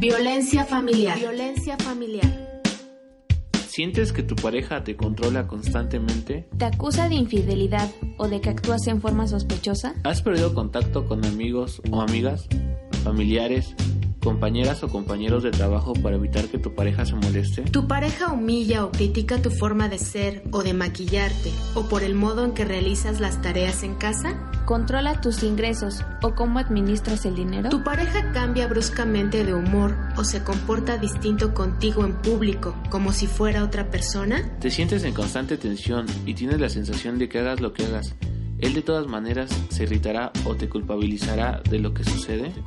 Violencia familiar. Violencia familiar. ¿Sientes que tu pareja te controla constantemente? ¿Te acusa de infidelidad o de que actúas en forma sospechosa? ¿Has perdido contacto con amigos o amigas, familiares, compañeras o compañeros de trabajo para evitar que tu pareja se moleste? ¿Tu pareja humilla o critica tu forma de ser o de maquillarte o por el modo en que realizas las tareas en casa? ¿Controla tus ingresos o cómo administras el dinero? ¿Tu pareja cambia bruscamente de humor o se comporta distinto contigo en público como si fuera otra persona? ¿Te sientes en constante tensión y tienes la sensación de que hagas lo que hagas? Él de todas maneras se irritará o te culpabilizará de lo que sucede. ¿Te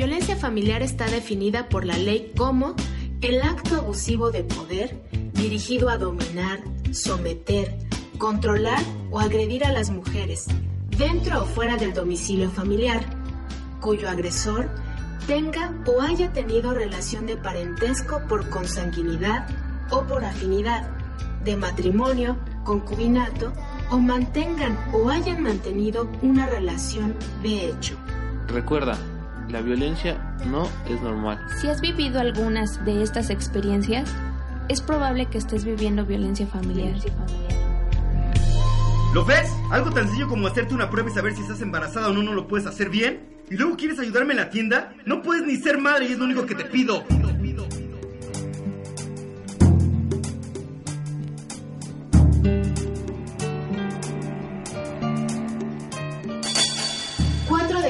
violencia familiar está definida por la ley como el acto abusivo de poder dirigido a dominar, someter, controlar o agredir a las mujeres, dentro o fuera del domicilio familiar, cuyo agresor tenga o haya tenido relación de parentesco por consanguinidad o por afinidad, de matrimonio, concubinato o mantengan o hayan mantenido una relación de hecho. Recuerda, la violencia no es normal. Si has vivido algunas de estas experiencias, es probable que estés viviendo violencia familiar. ¿Lo ves? Algo tan sencillo como hacerte una prueba y saber si estás embarazada o no, no lo puedes hacer bien. ¿Y luego quieres ayudarme en la tienda? No puedes ni ser madre y es lo único que te pido.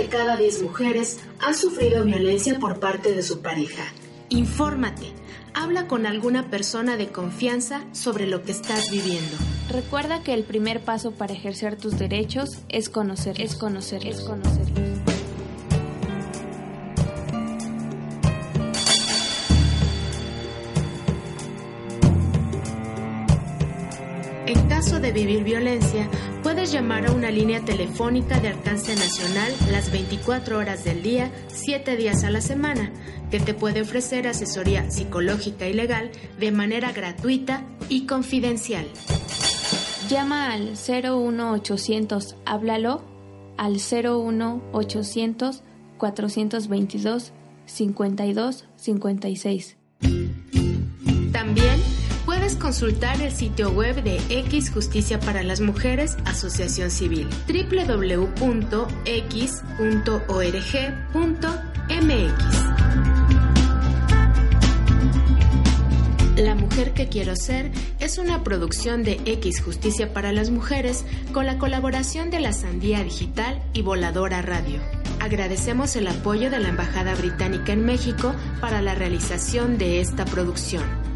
De cada diez mujeres han sufrido violencia por parte de su pareja. Infórmate. Habla con alguna persona de confianza sobre lo que estás viviendo. Recuerda que el primer paso para ejercer tus derechos es conocer, es conocer, es conocerlos. En caso de vivir violencia, puedes llamar a una línea telefónica de alcance nacional las 24 horas del día, 7 días a la semana, que te puede ofrecer asesoría psicológica y legal de manera gratuita y confidencial. Llama al 01800, háblalo al 01800 422 52 56. Consultar el sitio web de X Justicia para las Mujeres Asociación Civil www.x.org.mx. La mujer que quiero ser es una producción de X Justicia para las Mujeres con la colaboración de la Sandía Digital y Voladora Radio. Agradecemos el apoyo de la Embajada Británica en México para la realización de esta producción.